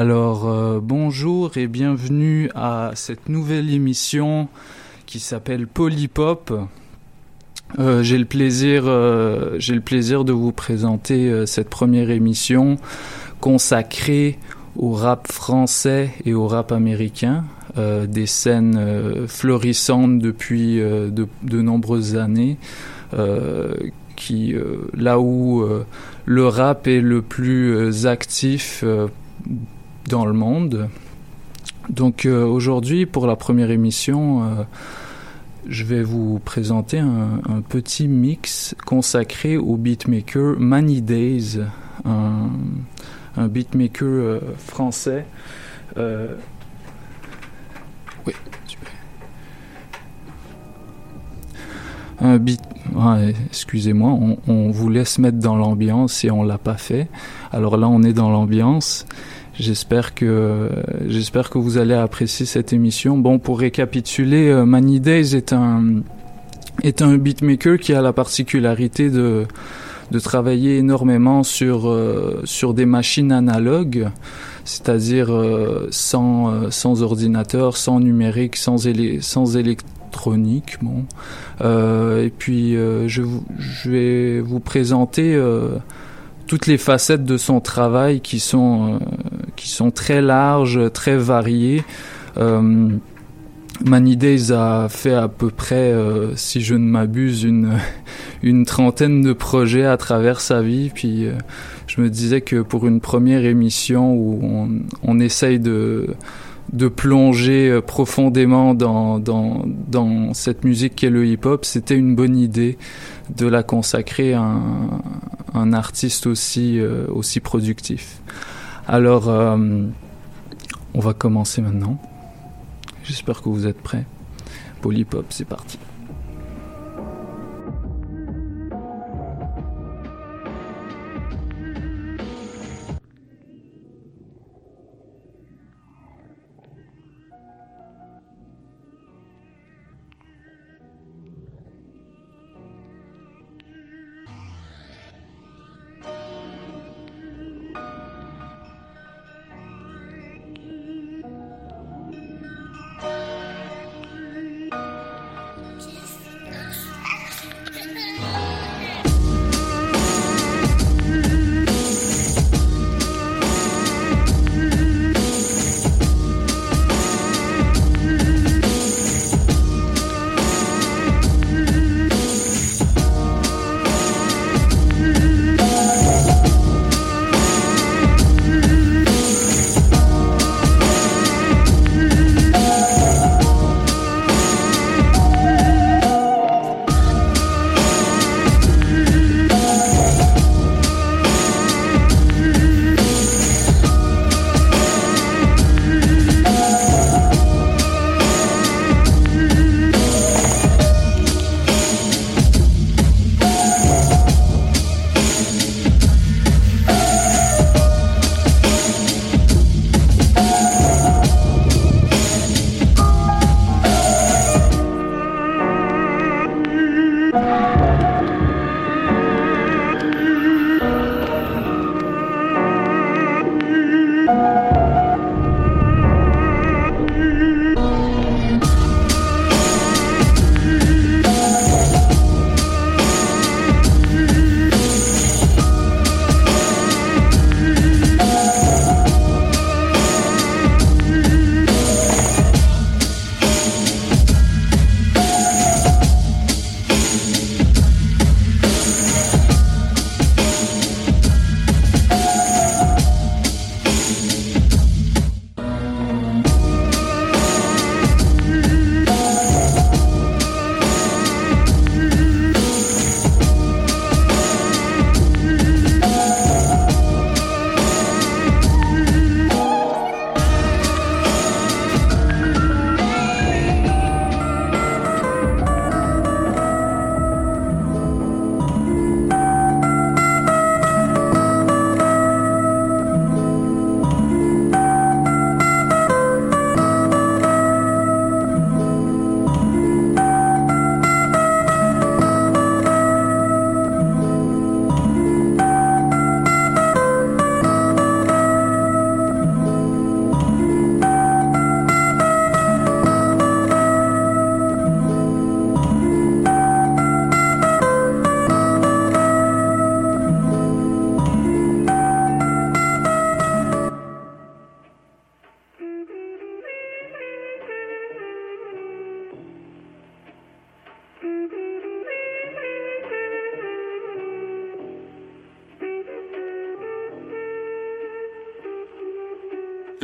Alors euh, bonjour et bienvenue à cette nouvelle émission qui s'appelle Polypop. Euh, j'ai le plaisir, euh, j'ai le plaisir de vous présenter cette première émission consacrée au rap français et au rap américain, des scènes florissantes depuis de, nombreuses années, là où le rap est le plus actif dans le monde. Donc euh, aujourd'hui, pour la première émission, euh, je vais vous présenter un, petit mix consacré au beatmaker Many Days, un, beatmaker euh, français. oui, Un beat. Excusez-moi, on, on, vous laisse mettre dans l'ambiance et on l'a pas fait. Alors là, on est dans l'ambiance. J'espère que j'espère que vous allez apprécier cette émission. Bon, pour récapituler, euh, Many Days est un est un beatmaker qui a la particularité de de travailler énormément sur euh, sur des machines analogues, c'est-à-dire euh, sans sans ordinateur, sans numérique, sans sans électronique. Bon, et puis je vais vous présenter toutes les facettes de son travail qui sont qui sont très larges, très variées. Euh, Many Days a fait à peu près, euh, si je ne m'abuse, une une trentaine de projets à travers sa vie. Puis euh, je me disais que pour une première émission où on, on essaye de de plonger profondément dans, dans, dans cette musique qu'est le hip-hop, c'était une bonne idée de la consacrer à un, un artiste aussi, euh, aussi productif. Alors, euh, on va commencer maintenant. J'espère que vous êtes prêts. Polypop, c'est parti.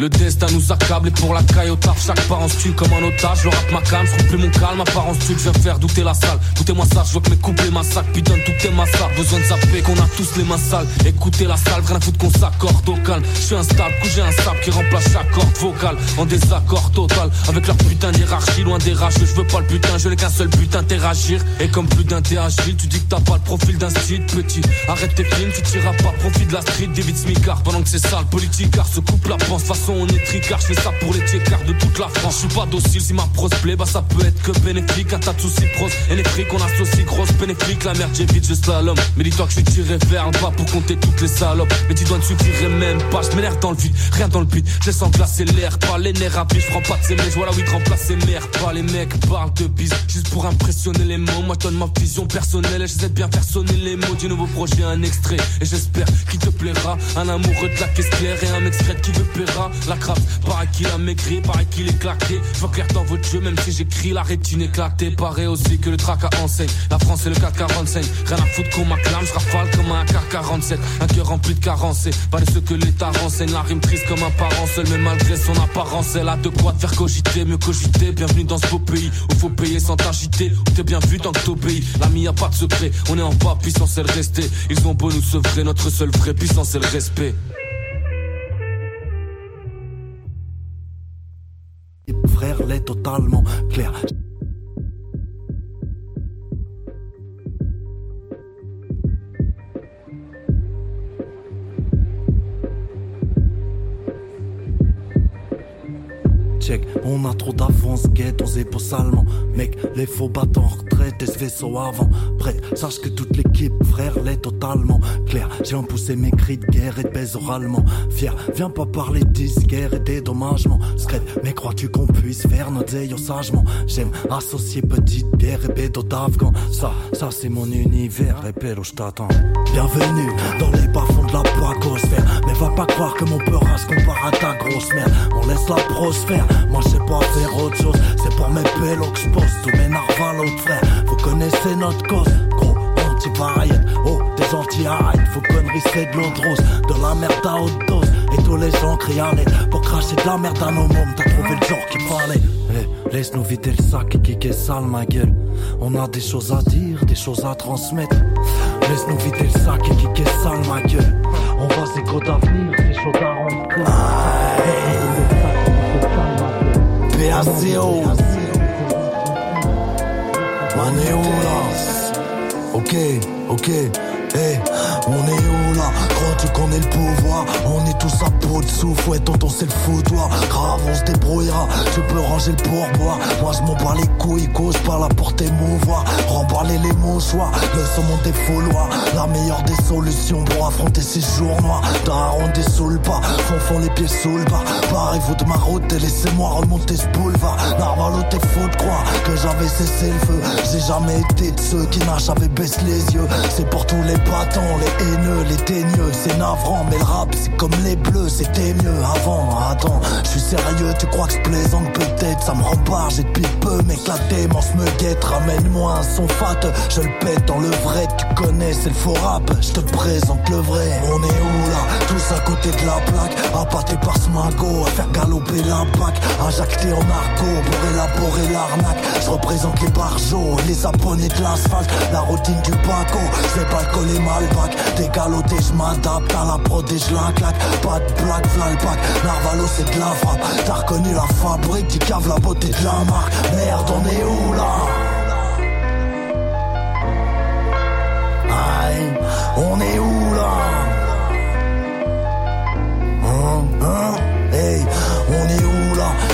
Le destin nous accable et pour la caille au chaque part en comme un otage. Je rate ma calme, je plus mon calme, en style, je viens faire douter la salle. Écoutez-moi ça, je veux que mes couplets massacrent, puis donne toutes tes massacres. Besoin de zapper, qu'on a tous les mains sales. Écoutez la salle, rien à foutre qu'on s'accorde au calme. Je suis instable, couché un sable qui remplace chaque corde vocale. En désaccord total, avec leur putain d'hierarchie, loin des rages. Je veux pas le putain, je n'ai qu'un seul but, interagir. Et comme plus d'un t'es agile, tu dis que t'as pas le profil d'un style petit. Arrête tes films, tu tireras pas profit de la street, David Smicard. Pendant que c'est sale, politique, car se coupe la pense on est tricard, je fais ça pour les car de toute la France. Je suis pas docile si ma prose plaît, bah ça peut être que bénéfique. Un tas de soucis pros, et les frics on associe grosse bénéfique. La merde j'évite, je slalom. Mais dis-toi que je suis tiré vers le bas pour compter toutes les salopes. Mais tu dois ne suffirait même pas, je m'énerve dans le vide, rien dans le beat. Je laisse glacer l'air, pas les nerfs rapides, je prends pas de ces mecs, voilà oui, remplacer mère, pas les mecs parlent de bise. Juste pour impressionner les mots, moi donne ma vision personnelle et j'essaie de bien faire sonner les mots du nouveau projet, un extrait. Et j'espère qu'il te plaira, un amoureux de la caisse claire et un mec qui veut plaira. La crabe Pareil qu'il a maigri, pareil qu'il est claqué. Je vois clair dans votre jeu, même si j'écris la rétine éclatée. Pareil aussi que le trac à enseigne. La France et le 445. Rien à foutre qu'on m'acclame, je rafale comme un AK-47. Un cœur rempli de carences. Pas de ce que l'État renseigne. La rime triste comme un parent seul, mais malgré son apparence, elle a de quoi te faire cogiter. Mieux cogiter, bienvenue dans ce beau pays où faut payer sans t'agiter. Où t'es bien vu tant que t'obéis. L'ami a pas de secret, on est en bas, puissance c'est le rester. Ils ont beau nous sevrer, notre seule vraie puissance c'est le respect. Totalement clair. On a trop d'avance, guette, on épaules salement. Mec, les faux battants en retraite et ce vaisseau avant. Prête, sache que toute l'équipe, frère, l'est totalement clair. J'ai poussé mes cris de guerre et de baise oralement. Fier, viens pas parler guerre et dédommagement. Scred, mais crois-tu qu'on puisse faire notre aïeux sagement? J'aime associer petite bière et bédo d'Afghan. Ça, ça c'est mon univers, et où je t'attends. Bienvenue dans les bas-fonds de la pacosphère. Mais va pas croire que mon peur se compare à ta grosse mère. On laisse la prosphère moi sais pas faire autre chose, c'est pour mes pélos que je pose tous mes narvals autres frères. Vous connaissez notre cause, gros anti oh des anti hide faut conneries c'est de rose, de la merde à haute dose. Et tous les gens crient allez, pour cracher de la merde à nos mômes, t'as trouvé le genre qui parlait. Eh, laisse-nous vider le sac et kicker sale ma gueule. On a des choses à dire, des choses à transmettre. Laisse-nous vider le sac et kicker sale ma gueule. On va s'écouter d'avenir, c'est chaud à rendre PACO Maneola. Ok, ok, hey, on est où là? Crois-tu qu'on est le pouvoir? On est tous à peau de souffle, ouais tonton c'est le foutoir. Grave on se débrouillera, tu peux ranger le pourboire. Moi je m'en bats les couilles, cause par la portée mouvoir. Remballer les mouchoirs, le saumon des fouloirs. La meilleure des solutions pour affronter ces jours noirs. Daron sous pas, font les pieds sous le bas. Parez-vous de ma route et laissez-moi remonter ce boulevard. Narvalo t'es faux de croire que j'avais cessé le feu. J'ai jamais été de ceux qui n'a jamais baissé les yeux. C'est pour tous les les haineux, les teigneux C'est navrant mais le rap c'est comme les bleus, c'était mieux avant Attends, je suis sérieux, tu crois que je plaisante peut-être Ça me rempart, j'ai depuis peu la démence me guette Ramène-moi un son fat, je le pète dans le vrai Tu connais, c'est le faux rap, je te présente le vrai. On est où là? Tous à côté de la plaque, appâté par ce magot À faire galoper l'impact, injecté en argot Pour élaborer l'arnaque, je représente les barjots Les abonnés de l'asphalte, la routine du baco Je vais pas le coller mal bac, dégaloté je m'adapte à la je la claque. Pas de blague, v'là le Narvalo c'est de la frappe. T'as reconnu la fabrique, tu caves la beauté de la marque. Merde on est où là? Aïe, on est où là? Hein, hein, hey, on est où?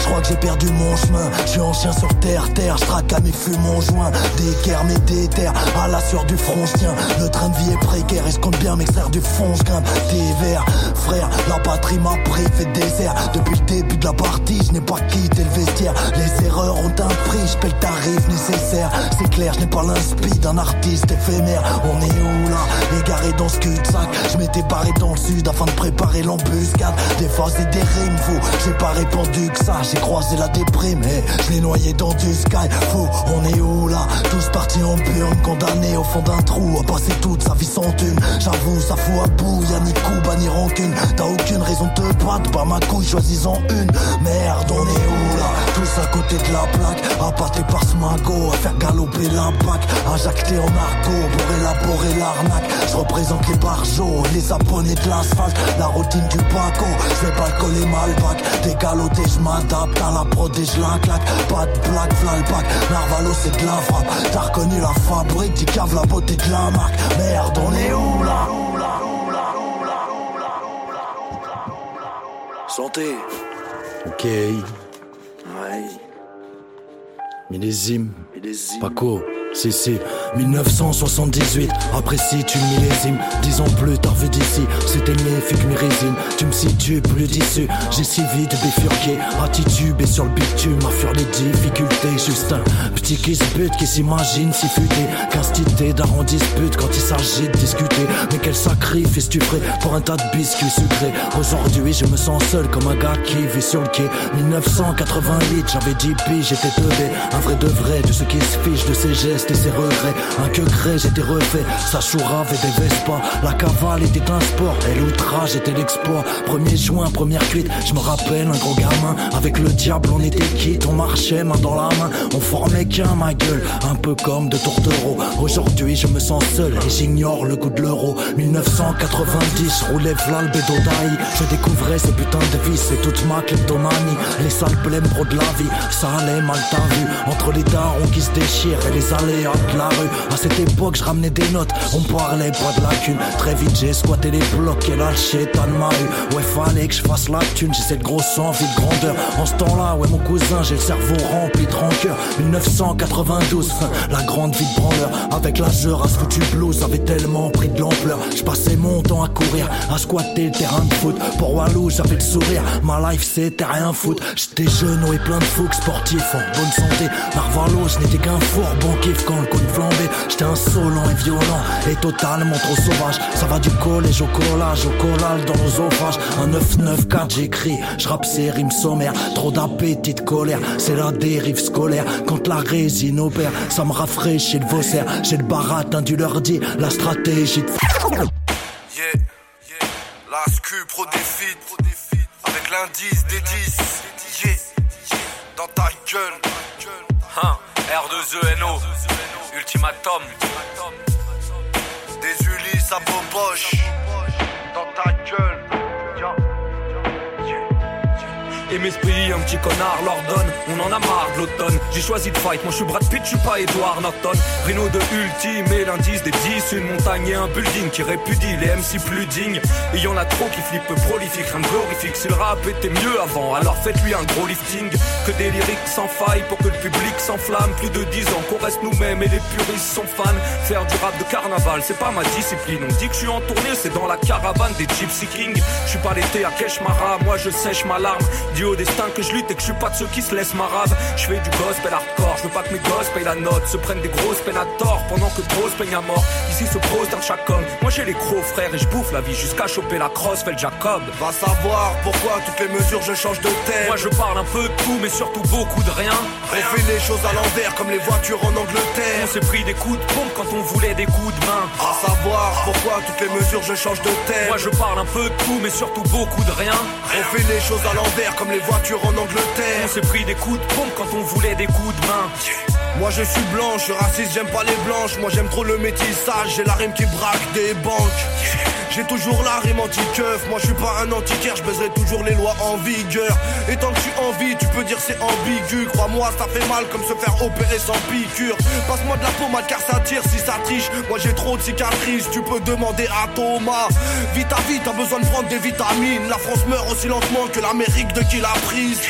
Je crois que j'ai perdu mon chemin. Je suis ancien sur terre, terre, je traque à mes fûts mon joint. D'équerre, mais déterre, à la sueur du front, tiens. Le train de vie est précaire et je compte bien m'extraire du fond, je grimpe tes verres. Frère, la patrie m'a pris, fait désert. Depuis le début de la partie, je n'ai pas quitté le vestiaire. Les erreurs ont un prix, je paye le tarif nécessaire. C'est clair, je n'ai pas l'inspi d'un artiste éphémère. On est où là? Égaré dans ce cul-de-sac. Je m'étais barré dans le sud afin de préparer l'embuscade. Des phases et des rimes, vous, j'ai pas répondu que ça. J'ai croisé la déprime, et je l'ai noyé dans du sky. Fou, on est où là? Tous partis en burn, condamnés au fond d'un trou, à passer toute sa vie sans thune. J'avoue, ça fout à bout, y'a ni coup, ni rancune. T'as aucune raison de te battre, pas ma couille, choisis-en une. Merde, on est où là? Tous à côté de la plaque, appâtés par ce magot, à faire galoper l'impact, à jacter en argot pour élaborer l'arnaque. Je représente les barjots, les abonnés de l'asphalte, la routine du Paco. Je vais pas le coller malbac, décaloté, je m'adapte à la je la claque. Pas de blague, flashback, Narvalo c'est de la frappe. T'as reconnu la fabrique, tu caves la beauté de la marque. Merde, on est où là? Santé. Ok. Ouais. Millésime. Millésime. Paco. Si, si, 1978, apprécie tu millésime. Dix ans plus tard, vu d'ici, c'était méfique mes résines. Tu me situes plus d'issue, j'ai si vite bifurqué. Attitude et sur le bitume, à fuir les difficultés. Juste un petit qui se bute, qui s'imagine si futé. Qu'instité d'arrond dispute quand il s'agit de discuter. Mais quel sacrifice tu ferais pour un tas de biscuits sucrés? Aujourd'hui, je me sens seul comme un gars qui vit sur le quai. 1988, j'avais 10 piges, j'étais teubé. Un vrai de vrai de ceux qui se fichent de ces gestes et ses regrets. Un que gré, j'étais refait. Sa chourave et des Vespa. La cavale était un sport et l'outrage était l'exploit. 1er juin, première cuite. Je me rappelle, un gros gamin. Avec le diable, on était quitte. On marchait main dans la main. On formait qu'un, ma gueule. Un peu comme de tourtereaux. Aujourd'hui, je me sens seul et j'ignore le goût de l'euro. 1990, roulais v'là le Je découvrais ce putain de vie, c'est toute ma kleptomanie. Les sales blêmes pro de la vie. Ça allait mal t'as vu. Entre les darons qui se déchirent et les allées de la rue. À cette époque, je ramenais des notes, on parlait pas de la thune. Très vite, j'ai squatté les blocs ta de ma rue. Ouais, fallait que je fasse la thune, j'ai cette grosse envie de grandeur. En ce temps-là, ouais, mon cousin, j'ai le cerveau rempli de rancœur. 1992, la grande vie de branleur. Avec la à ce foutu blues avait tellement pris de l'ampleur. Je passais mon temps à courir, à squatter le terrain de foot. Pour Walou, j'avais le sourire. Ma life, c'était rien foot. J'étais jeune et plein de fougue sportif en bonne santé. Narvalo, je n'étais qu'un four bon kiff quand le coup J'étais insolent et violent et totalement trop sauvage. Ça va du collège au collage, au collage dans l'osophages. Un 994 j'écris, je rappe ces rimes sommaires. Trop d'appétit de colère, c'est la dérive scolaire. Quand la résine opère, ça me rafraîchit le vossaire. J'ai le baratin du leur dit, la stratégie de. Yeah, yeah. La SQ pro défi, avec l'indice des 10. Yeah, dans ta gueule. Hein, R2ENO. Ultimatum. Des Ulysses à Boboche. Dans ta gueule. Et mes esprits, un petit connard l'ordonne. On en a marre de l'automne. J'ai choisi de fight. Moi je suis Brad Pitt, je suis pas Edward Norton. Reno de Ultime et l'indice des 10. Une montagne et un building qui répudie les MC plus dignes. Et y en a trop qui flippent prolifique, rien de glorifique. Si le rap était mieux avant, alors faites-lui un gros lifting. Que des lyriques sans faille pour que le public s'enflamme. Plus de 10 ans qu'on reste nous-mêmes et les puristes sont fans. Faire du rap de carnaval, c'est pas ma discipline. On dit que je suis en tournée, c'est dans la caravane des Gypsy Kings. Je suis pas l'été à Keshmara, moi je sèche ma larme au destin que je lutte et que je suis pas de ceux qui se laissent marave. Je fais du gospel hardcore, je veux pas que mes gosses payent la note, se prennent des grosses peines à tort pendant que trop se peignent à mort. Ici se prose dans chaque homme. Moi j'ai les gros frères et je bouffe la vie jusqu'à choper la crosse, fait le Jacob. Va savoir pourquoi toutes les mesures je change de thème. Moi je parle un peu de tout mais surtout beaucoup de rien. On fait les choses à l'envers comme les voitures en Angleterre. On s'est pris des coups de pompe quand on voulait des coups de main. Va savoir pourquoi toutes les mesures je change de thème. Moi je parle un peu de tout mais surtout beaucoup de rien. On fait les choses à l'envers comme les voitures en Angleterre. On s'est pris des coups de pompe quand on voulait des coups de main. Moi je suis blanche, je suis raciste, j'aime pas les blanches. Moi j'aime trop le métissage, j'ai la rime qui braque des banques. J'ai toujours la rime anti-keuf, moi je suis pas un antiquaire, je baiserai toujours les lois en vigueur. Et tant que tu en vie, tu peux dire c'est ambigu. Crois-moi, ça fait mal comme se faire opérer sans piqûre. Passe-moi de la pommade car ça tire si ça triche. Moi j'ai trop de cicatrices, tu peux demander à Thomas. Vite à vite, t'as besoin de prendre des vitamines. La France meurt aussi lentement que l'Amérique de qui l'a prise.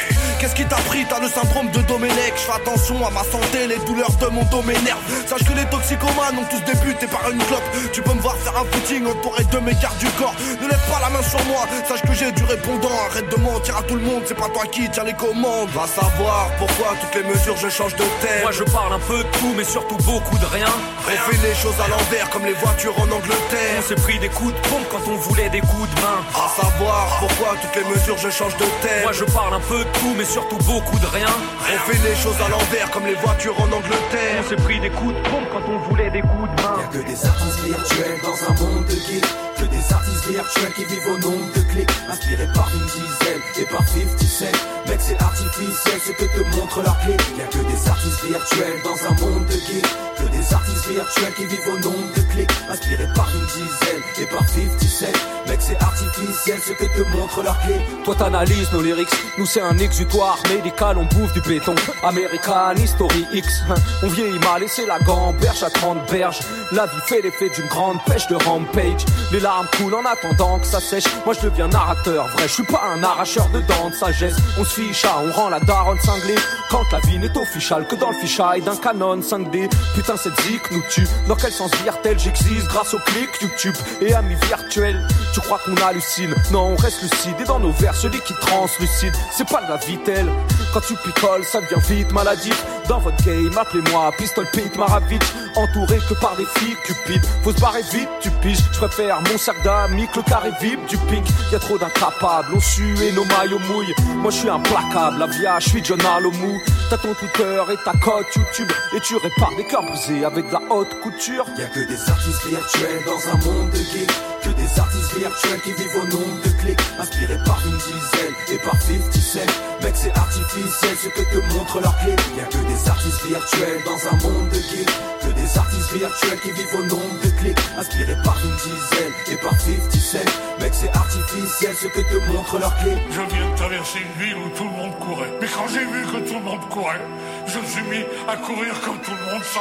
Qu'est-ce qui t'a pris T'as le syndrome de Domenech. Je fais attention à ma santé, les douleurs de mon dos m'énervent. Sache que les toxicomanes ont tous débuté par une clope. Tu peux me voir faire un footing entouré de mes gardes du corps. Ne lève pas la main sur moi, sache que j'ai du répondant. Arrête de mentir à tout le monde, c'est pas toi qui tiens les commandes. Va savoir pourquoi toutes les mesures je change de thème. Moi je parle un peu de tout, mais surtout beaucoup de rien. On fait les choses à l'envers comme les voitures en Angleterre. On s'est pris des coups de pompe quand on voulait des coups de main. À savoir pourquoi toutes les mesures je change de thème. Moi je parle un peu de tout, mais surtout beaucoup de rien. On fait les choses à l'envers comme les voitures en Angleterre. On s'est pris des coups de pompe quand on voulait des coups de main. Y'a que des artistes virtuels dans un monde de geeks. Que des artistes virtuels qui vivent au nombre de clics. Inspirés par une dizaine et par 50 cents. Mec, c'est artificiel ce que te montre leur clé. Y'a que des artistes virtuels dans un monde de geeks. Que des artistes virtuels qui vivent au nombre de clics. Inspirés par une dizaine et par 50 cents. Mec, c'est artificiel ce que te montre leur clé. Toi t'analyses nos lyrics, nous c'est un exutoire médical, on bouffe du béton. American History X, on vieillit mal et c'est la gamberge à 30 berges. La vie fait l'effet d'une grande pêche de rampage. Les larmes coulent en attendant que ça sèche. Moi je deviens narrateur, vrai, je suis pas un arracheur de dents de sagesse. On se fiche à, on rend la daronne cinglée. Quand la vie n'est officielle que dans le fichaille d'un canon 5D. Putain cette zik nous tue. Dans quel sens vire-t-elle J'existe grâce au clic YouTube et amis virtuels. Tu crois qu'on hallucine? Non, on reste lucide et dans nos vers celui qui translucide. C'est pas de la vitelle. Quand tu picoles, ça devient vite maladif. Dans votre game, appelez-moi Pistol Pete Maravich. Entouré que par des filles cupides. Faut se barrer vite, tu piges. Je préfère mon sac d'amis que le carré vip du pink. Y a trop d'incapables, on sue et nos maillots mouillent. Moi je suis implacable, la via, je suis John Alomou. T'as ton Twitter et ta cote YouTube. Et tu répares des cœurs brisés avec de la haute couture. Y'a que des artistes virtuels dans un monde de geeks. Que des artistes virtuels qui vivent au nombre de clics. Inspirés par une dizaine et par 50 cents. Mec, c'est artificiel ce que te montre leur clé. Y'a que des artistes virtuels dans un monde de geeks. Que des artistes virtuels qui vivent au nombre de clics. Inspirés par une dizaine et par 50 cents. Mec, c'est artificiel ce que te montre leur clé. Je viens de traverser une ville où tout le monde courait. Mais quand j'ai vu que tout le monde courait, je me suis mis à courir comme tout le monde sans.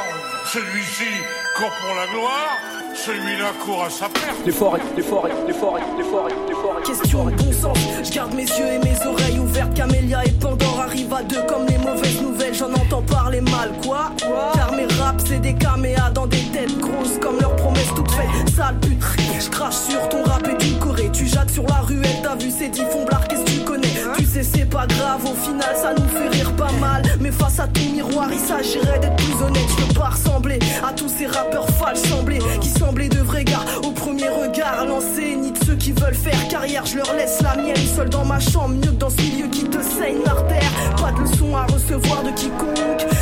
Celui-ci court pour la gloire, celui-là court à sa perte. Forêts, les forêts, les forêts. Question de bon sens, je garde mes yeux et mes oreilles ouvertes. Camélia et Pandore arrivent à deux comme les mauvaises nouvelles. J'en entends parler mal, quoi? Car mes raps, c'est des caméas dans des têtes grosses comme leurs promesses toutes faites. Sale pute, je crache sur ton rap et tu corée. Tu jattes sur la ruelle, t'as vu ces dix fonds qu'est-ce que tu connais? Tu sais, c'est pas grave, au final, ça nous fait rire pas mal. Mais face à ton miroir, il s'agirait d'être plus honnête. Je veux pas ressembler à tous ces rappeurs falses semblés qui semblaient de vrais gars au premier regard lancé. Qui veulent faire carrière, je leur laisse la mienne seule dans ma chambre, mieux que dans ce milieu qui te saigne l'artère. Pas de leçon à recevoir de quiconque,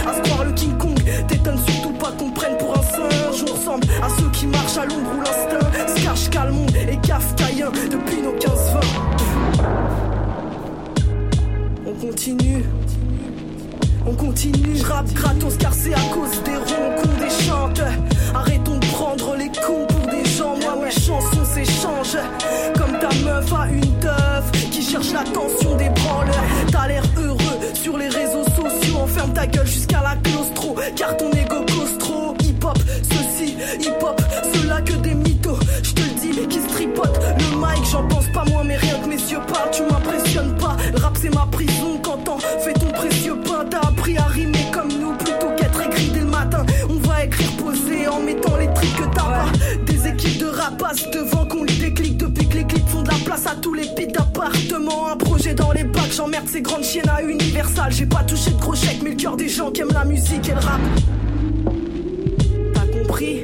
à le King Kong. T'étonnes surtout pas qu'on prenne pour un singe. On ressemble à ceux qui marchent à l'ombre où l'instinct se calmon et kafkaïen depuis nos 15-20. On continue. On continue, rap gratos car c'est à cause des ronds qu'on déchante. Arrêtons de prendre les cons cherche l'attention des branleurs. T'as l'air heureux sur les réseaux sociaux, enferme ta gueule jusqu'à la claustro. Car ton ego cause trop. Hip hop, ceci, hip hop, cela que des mythos. Je te le dis, qui se tripote le mic, j'en pense pas moi, mais rien que mes yeux parlent, tu m'impressionnes pas. Le rap c'est ma prison quand fais ton précieux pain. T'as appris à rimer comme nous plutôt qu'être écrit dès le matin. On va écrire posé en mettant les trucs que t'as pas. Des équipes de rapaces devant qu'on les déclic depuis que les clips font de la place à tous les pits Un projet dans les bacs, j'emmerde ces grandes chiennes à Universal. J'ai pas touché de chèques, mais le cœur des gens qui aiment la musique et le rap. T'as compris?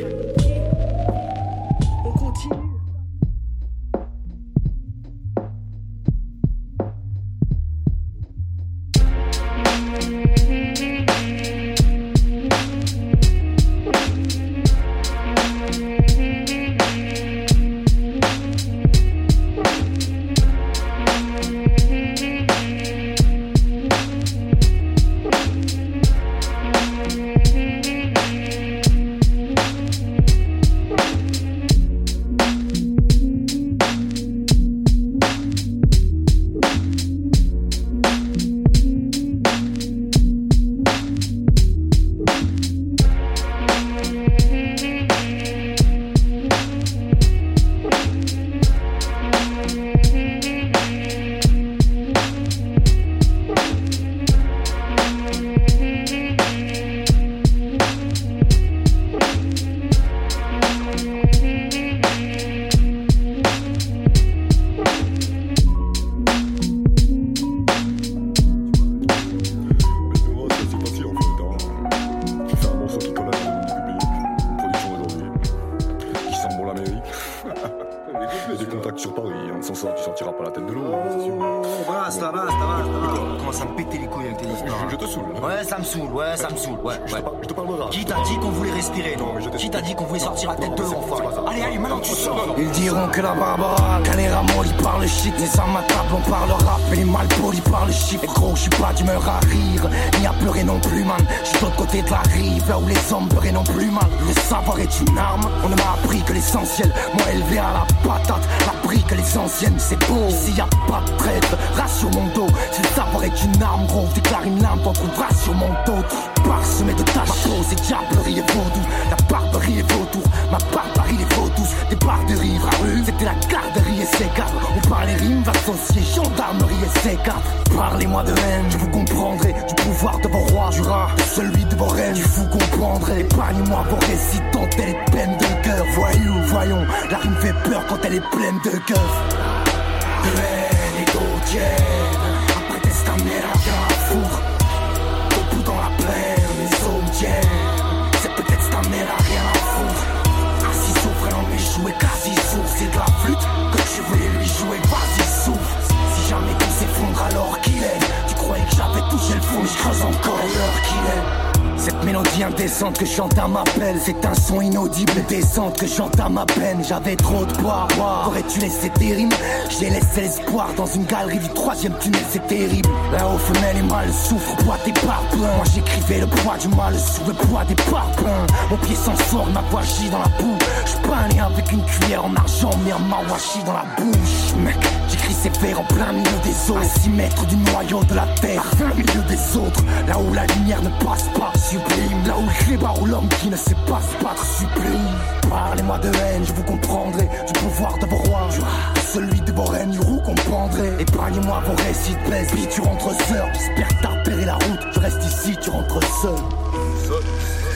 Indécente que j'entends m'appelle C'est un son inaudible. Décente que j'entends ma peine. J'avais trop de poids, Aurais-tu laissé tes rimes? J'ai laissé l'espoir dans une galerie du troisième tunnel. C'est terrible. Là-haut femelle et mal souffre. Poids des parpaings. Moi j'écrivais le poids du mal sous le poids des parpaings. Mon pied s'en sort, ma voix gît dans la boue. Je avec une cuillère en argent Mais un mawashi dans la bouche. Mec, j'écris ces vers en plein milieu des eaux À 6 mètres du noyau de la terre À 20 milieu des autres. Là où la lumière ne passe pas. Sublime, là où le clébard ou l'homme qui ne sait pas se battre Sublime Parlez-moi de haine, je vous comprendrai. Du pouvoir de vos rois du de Celui de vos reines, je vous comprendrai Épargnez-moi vos récits de baisse Puis tu rentres seul, j'espère que t'as repéré la route Je reste ici, tu rentres seul. Ça,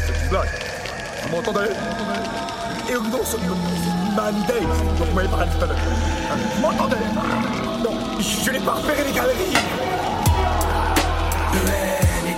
c'est une blague. Vous m'entendez? Et non, ce Monday, dont vous m'avez parlé tout à l'heure. Vous m'entendez? Non, je n'ai pas repéré les galeries. De haine et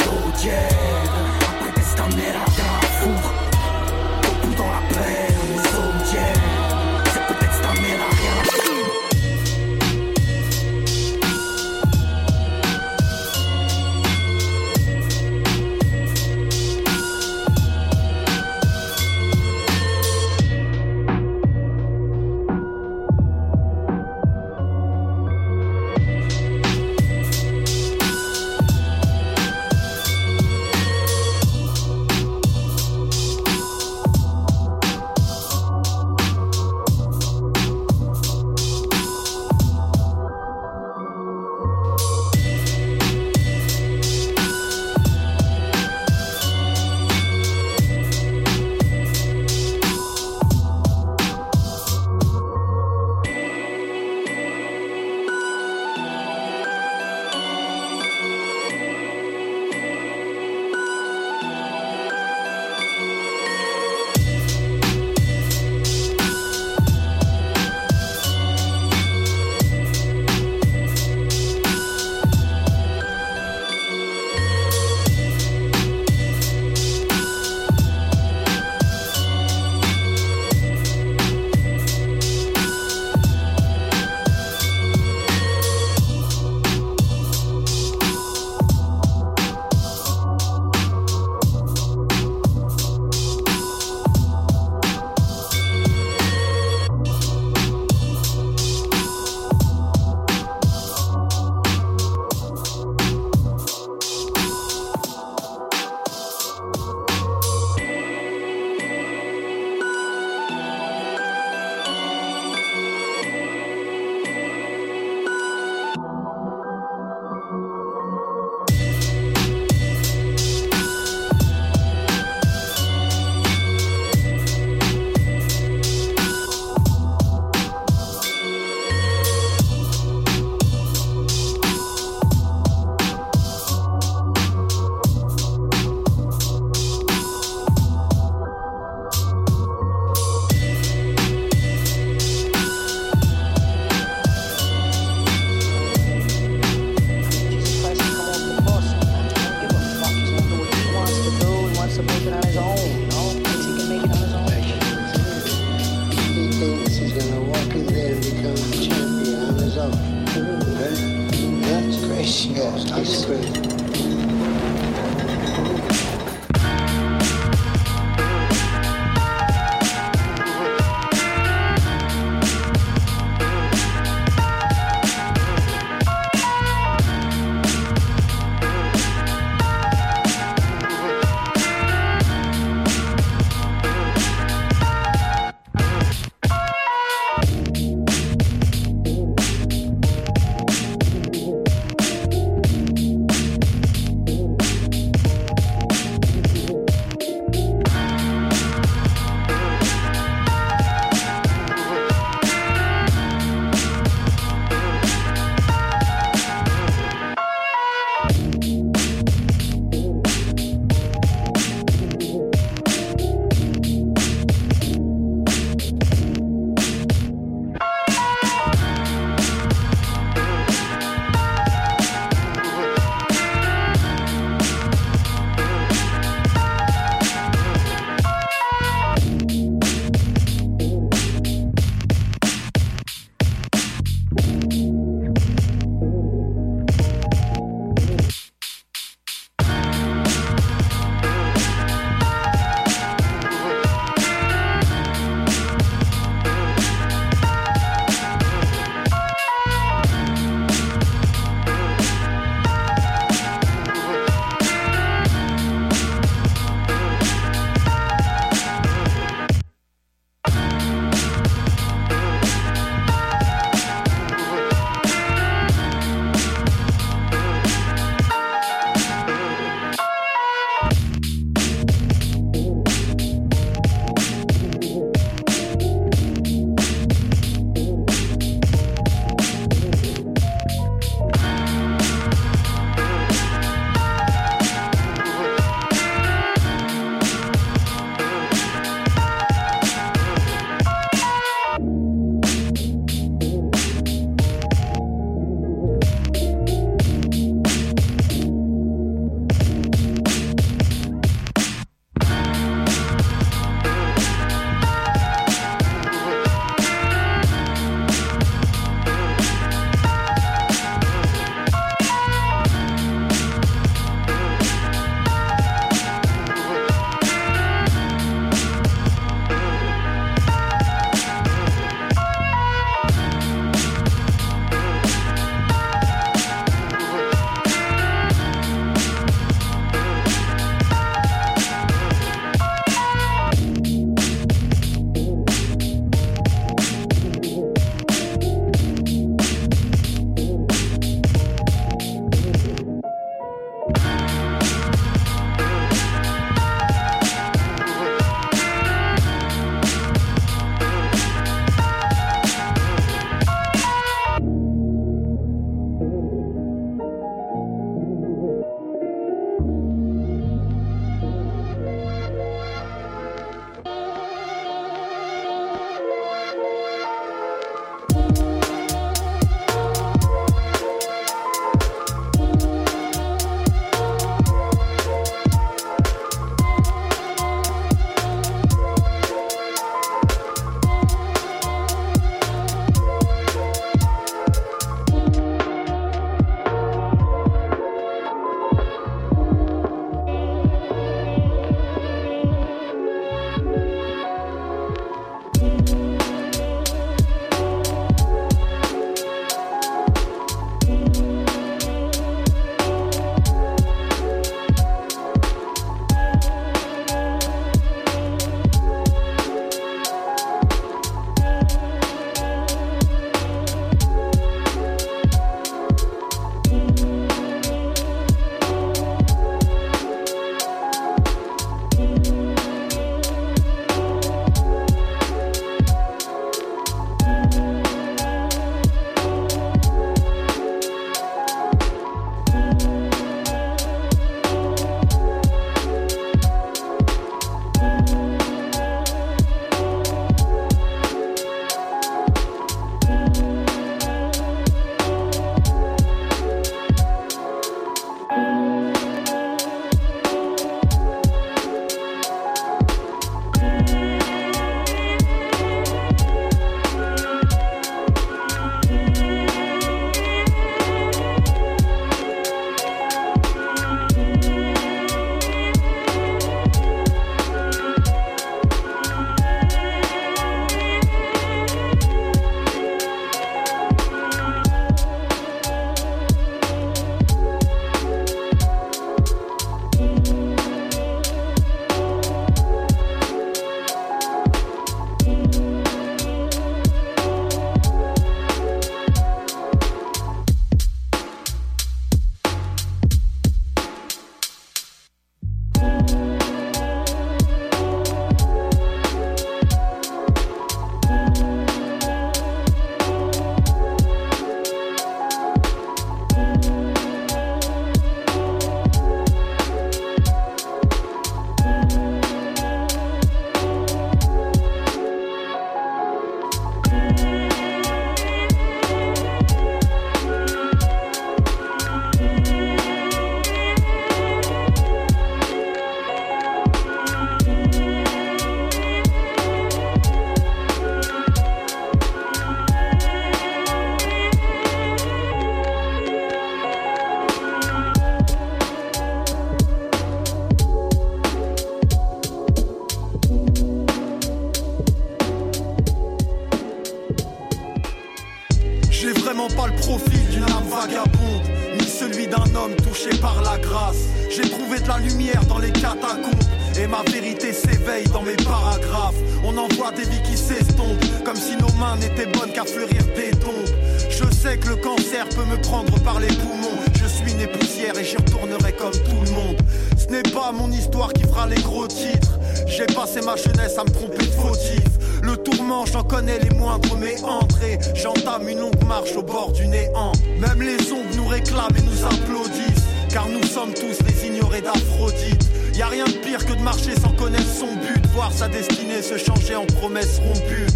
moindres entrées J'entame une longue marche au bord du néant. Même les ombres nous réclament et nous applaudissent. Car nous sommes tous les ignorés d'Aphrodite. Y a rien de pire que de marcher sans connaître son but, voir sa destinée se changer en promesses rompues.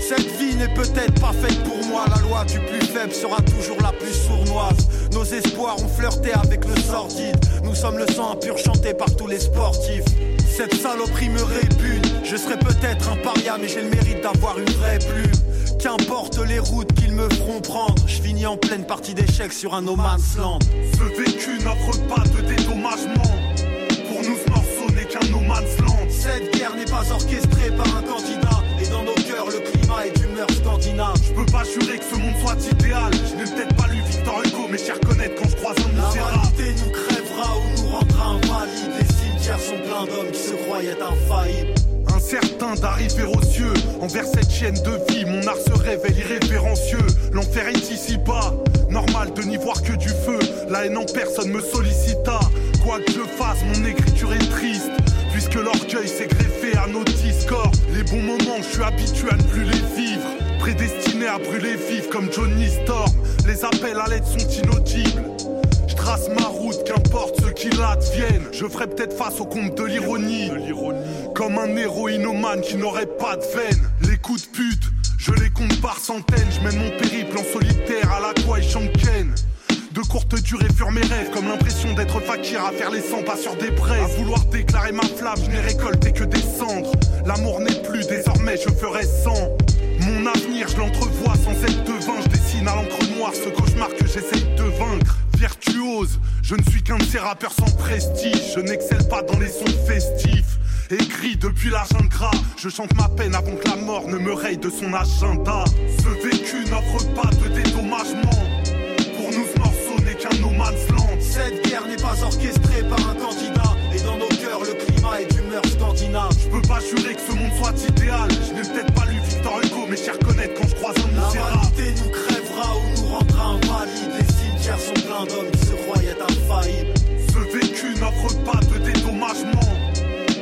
Cette vie n'est peut-être pas faite pour moi, la loi du plus faible sera toujours la plus sournoise. Nos espoirs ont flirté avec le sordide, nous sommes le sang impur chanté par tous les sportifs. Cette saloperie me répugne, je serai peut-être un paria, mais j'ai le mérite d'avoir une vraie plume. Qu'importe les routes qu'ils me feront prendre, je finis en pleine partie d'échecs sur un no man's land. Ce vécu n'offre pas de dédommagement qu'un no man's land. Cette guerre n'est pas orchestrée par un candidat. Et dans nos cœurs, le climat est d'humeur scandinave. Je peux pas jurer que ce monde soit idéal. Je n'ai peut-être pas lu Victor Hugo, mais j'y reconnais quand je croise un misérable. La réalité nous crèvera ou nous rendra invalides. Les cimetières sont pleins d'hommes qui se croyaient infaillibles incertain d'arriver aux cieux. Envers cette chaîne de vie, mon art se révèle irrévérencieux. L'enfer est ici bas, normal de n'y voir que du feu. La haine en personne me sollicita. Quoi que je fasse, mon écriture est triste. Puisque l'orgueil s'est greffé à nos discords. Les bons moments, je suis habitué à ne plus les vivre. Prédestiné à brûler vif comme Johnny Storm. Les appels à l'aide sont inaudibles trace ma route, qu'importe ce qu'il advienne. Je ferai peut-être face au compte de l'ironie. Comme un héroïnomane qui n'aurait pas de veine. Les coups de pute, je les compte par centaines. Je mène mon périple en solitaire à la quoi Shanken. De courte durée furent mes rêves, comme l'impression d'être fakir à faire les 100 pas sur des braises. À vouloir déclarer ma flamme, je n'ai récolté que des cendres. L'amour n'est plus, désormais je ferai sans. Mon avenir, je l'entrevois sans être devin. Je dessine à l'encre noire ce cauchemar que j'essaye de je ne suis qu'un de ces rappeurs sans prestige. Je n'excelle pas dans les sons festifs. Écrit depuis l'agenda gras, je chante ma peine avant que la mort ne me raye de son agenda. Ce vécu n'offre pas de dédommagement. Pour nous, ce morceau n'est qu'un no man's land. Cette guerre n'est pas orchestrée par un candidat. Et dans nos cœurs, le climat est d'humeur scandinave. Je peux pas jurer que ce monde soit idéal. Je n'ai peut-être pas lu Victor Hugo, mais j'y reconnais quand je croise un. La nous crèvera ou nous rendra invalides. Sont pleins d'hommes qui se croyaient infaillibles. Ce vécu n'offre pas de dédommagement.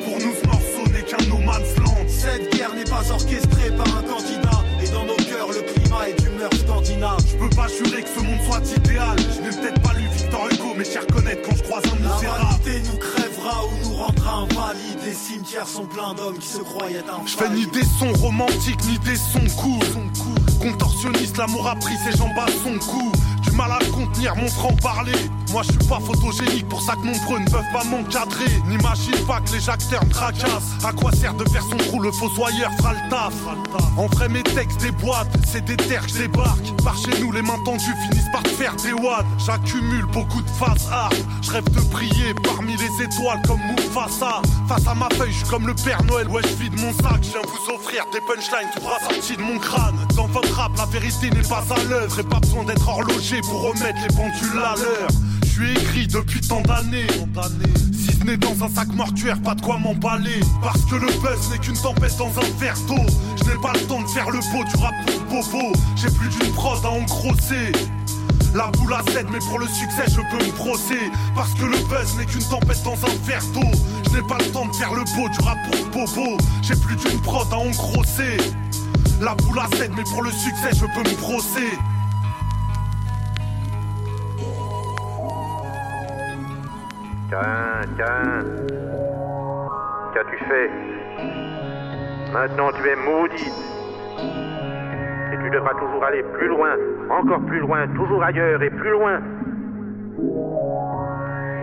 Pour nous, ce morceau n'est qu'un no man's land. Cette guerre n'est pas orchestrée par un candidat. Et dans nos cœurs, le climat est d'humeur scandinave. Je peux pas jurer que ce monde soit idéal. Je n'ai peut-être pas lu Victor Hugo, mais j'y reconnais quand je croise un misérable. La nous crèvera ou nous rendra invalides. Les cimetières sont pleins d'hommes qui se croyaient infaillibles. Je fais ni des sons romantiques, ni des sons courts. Contorsionniste, l'amour a pris ses jambes à son cou mal à contenir mon franc-parler. Moi je suis pas photogénique, pour ça que nombreux ne peuvent pas m'encadrer. N'imagine pas que les acteurs me tracassent. À quoi sert de faire son trou, le fossoyeur fera le taf. En vrai, mes textes des boîtes, c'est des terres que débarque. Par chez nous, les mains tendues finissent par te faire des wads. J'accumule beaucoup de phases hard. Je rêve de briller parmi les étoiles comme Mufasa. Face à ma feuille, je suis comme le Père Noël. Ouais, je vide mon sac, je viens vous offrir des punchlines tout bras de mon crâne. Dans votre rap, la vérité n'est pas à l'œuvre et pas besoin d'être horloger pour remettre les pendules à l'heure. Je suis écrit depuis tant d'années. Si ce n'est dans un sac mortuaire, pas de quoi m'emballer. Parce que le buzz n'est qu'une tempête dans un verre d'eau. Je n'ai pas le temps de faire le beau du rap pour bobo. J'ai plus d'une prod à engrosser. La boule à 7, mais pour le succès, je peux me brosser. Parce que le buzz n'est qu'une tempête dans un verre d'eau. Je n'ai pas le temps de faire le beau du rap pour bobo. J'ai plus d'une prod à engrosser. La boule à 7, mais pour le succès, je peux me brosser. Tiens, tiens. Qu'as-tu fait Maintenant tu es maudit. Et tu devras toujours aller plus loin, encore plus loin, toujours ailleurs et plus loin.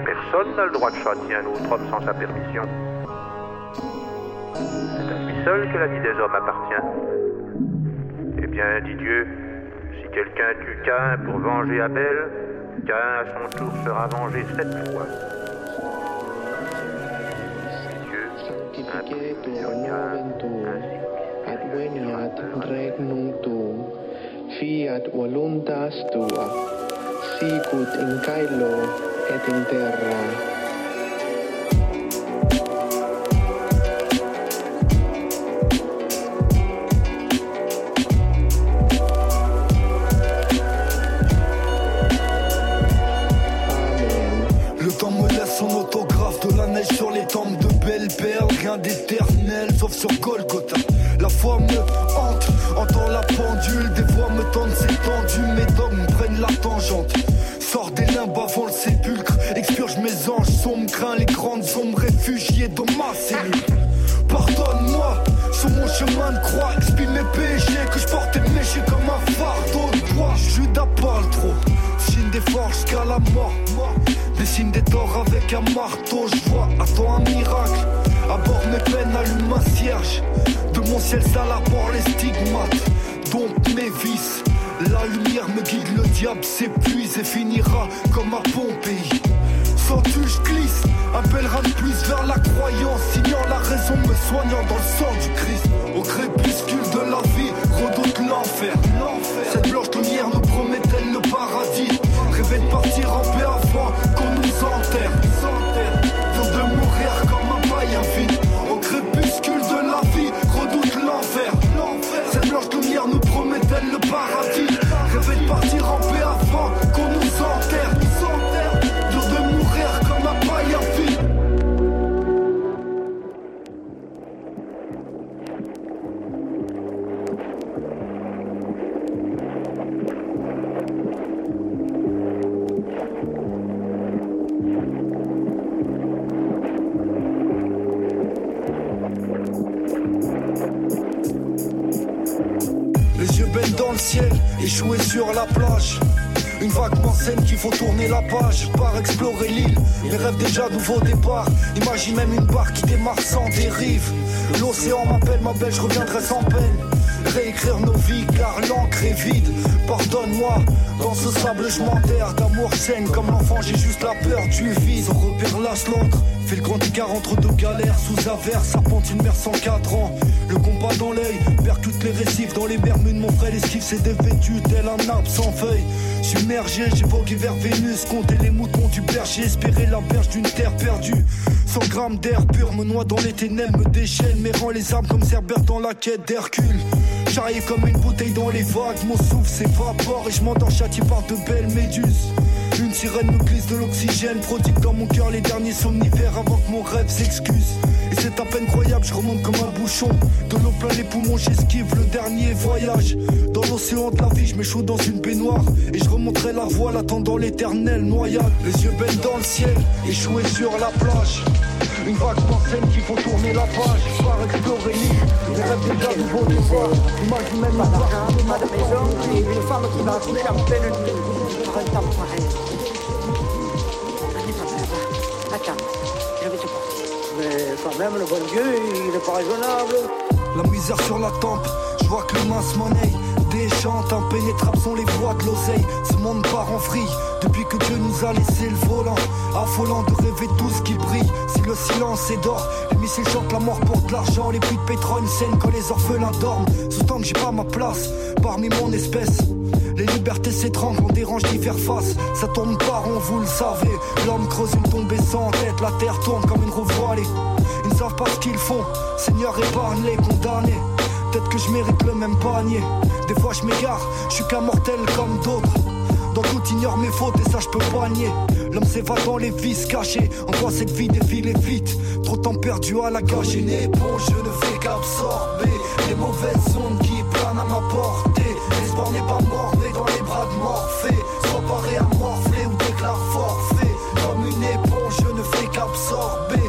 Personne n'a le droit de châtier un autre homme sans sa permission. C'est à lui seul que la vie des hommes appartient. Eh bien, dit Dieu, si quelqu'un tue Cain pour venger Abel, Cain à son tour sera vengé sept fois. Fiat voluntas tua, sicut in caelo et in terra. Le temps me laisse son autographe de la neige sur les tombes d'éternel sauf sur Golgotha. La foi me hante, entends la pendule, des voix me tendent, c'est tendu, mes dogmes prennent la tangente. Sors des limbes avant le sépulcre, expurge mes anges sombres, crains les grandes ombres réfugiées dans ma cellule. Pardonne-moi, sur mon chemin de croix, expie mes péchés, que je porte mes chiens comme un fardeau de poids. Judas parle trop, signe des forces jusqu'à la mort. Dessine des torts avec un marteau, je vois, attends un miracle. À bord mes peines, allume un cierge. De mon ciel s'allabore les stigmates, donc mes vices. La lumière me guide, le diable s'épuise et finira comme à Pompéi. Sens-tu, je glisse, pèlerin de plus vers la croyance, signant la raison, me soignant dans le sang du Christ. Au crépuscule de la vie, redoute l'enfer. Faut tourner la page. Je pars explorer l'île, mes rêves déjà nouveau départ. Imagine même une barque qui démarre sans dérive. L'océan m'appelle, ma belle, je reviendrai sans peine. Réécrire nos vies car l'encre est vide. Pardonne-moi, dans ce sable je m'enterre. D'amour saine comme l'enfant, j'ai juste la peur du vide. Son repère lâche l'autre. Fait le grand écart entre deux galères sous averse, serpente une mer sans cadran. Le combat dans l'œil, percute les récifs dans les bermudes. Mon frère esquive s'est dévêtu tel un arbre sans feuilles. Submergé, j'évoquais vers Vénus, compter les moutons du berger, espérer la berge d'une terre perdue. 100 grammes d'air pur me noie dans les ténèbres, me déchaîne, mais rend les armes comme Cerbère dans la quête d'Hercule. Charrié comme une bouteille dans les vagues, mon souffle s'évapore et je m'endors par de belles méduses. Une sirène me glisse de l'oxygène, prodigue dans mon cœur les derniers somnifères avant que mon rêve s'excuse. Et c'est à peine croyable, je remonte comme un bouchon. De l'eau plein les poumons, j'esquive le dernier voyage. Dans l'océan de la vie, je m'échoue dans une baignoire. Et je remonterai la voile attendant l'éternelle noyade. Les yeux baignent dans le ciel, échoués sur la plage. Une vague m'enseigne qu'il faut tourner la page. Je pars explorer l'île, les rêves déjà nouveaux de voir. Imagine même la la maison et une femme qui va accoucher en pleine nuit même, le bon Dieu, il est pas raisonnable. La misère sur la tempe, je vois que l'humain se monnaie. Des chantes impénétrables sont les voix de l'oseille. Ce monde part en vrille depuis que Dieu nous a laissé le volant. Affolant de rêver tout ce qui brille. Si le silence est d'or, les missiles chantent, la mort porte l'argent. Les puits de pétrole scène quand les orphelins dorment. Sous tant que j'ai pas ma place parmi mon espèce. Les libertés s'étranglent, on dérange d'y faire face. Ça tourne pas rond, vous le savez. L'homme creuse une tombée sans tête, la terre tourne comme une roue voilée. Ils ne savent pas ce qu'ils font. Seigneur, épargne les condamnés. Peut-être que je mérite le même panier. Des fois je m'égare, je suis qu'un mortel comme d'autres. Dans tout ignore mes fautes et ça je peux pas nier. L'homme s'évade dans les vices cachés. On voit cette vie défiler vite. Trop de temps perdu à la gage. Une éponge, je ne fais qu'absorber les mauvaises ondes qui à ma portée. L'espoir n'est pas mort, mais dans les bras de Morphée. Sois paré à morfler ou déclare forfait. Comme une éponge, je ne fais qu'absorber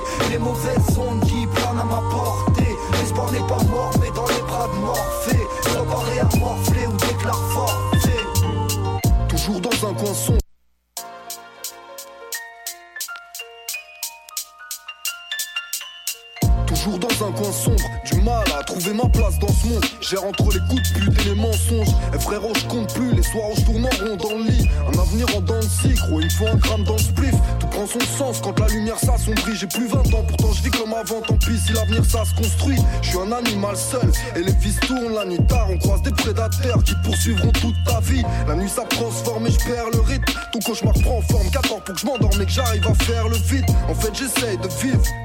toujours dans un coin sombre. Du mal à trouver ma place dans ce monde. J'ai entre les coups de pute et les mensonges. Et frérot, je compte plus. Les soirs où je tourne en rond dans le lit. Un avenir en dents de gros, il me faut un gramme dans le spliff. Tout prend son sens quand la lumière s'assombrit. J'ai plus 20 ans, pourtant je vis comme avant. Tant pis si l'avenir ça se construit. Je suis un animal seul. Et les fils tournent la nuit tard. On croise des prédateurs qui poursuivront toute ta vie. La nuit ça transforme et je perds le rythme. Ton cauchemar prend forme. 4 pour que je m'endorme et que j'arrive à faire le vide. En fait, j'essaye de vivre.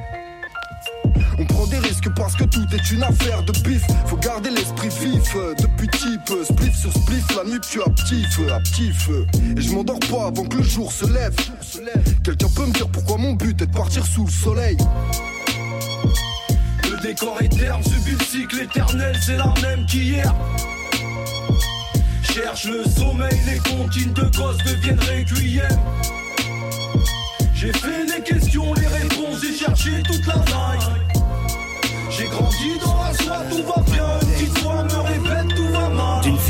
Parce que tout est une affaire de pif. Faut garder l'esprit vif euh, depuis type. Spliff sur spliff, la nuit tu à petit feu. Et je m'endors pas avant que le jour se lève. Quelqu'un peut me dire pourquoi mon but est de partir sous le soleil. Le décor est terne, subit le cycle éternel, c'est la même qu'hier. Cherche le sommeil, les comptines de gosses deviennent régulières. J'ai fait des questions, les réponses, j'ai cherché toute la night. J'ai grandi dans la soie, tout va bien. Une petite voix me répète,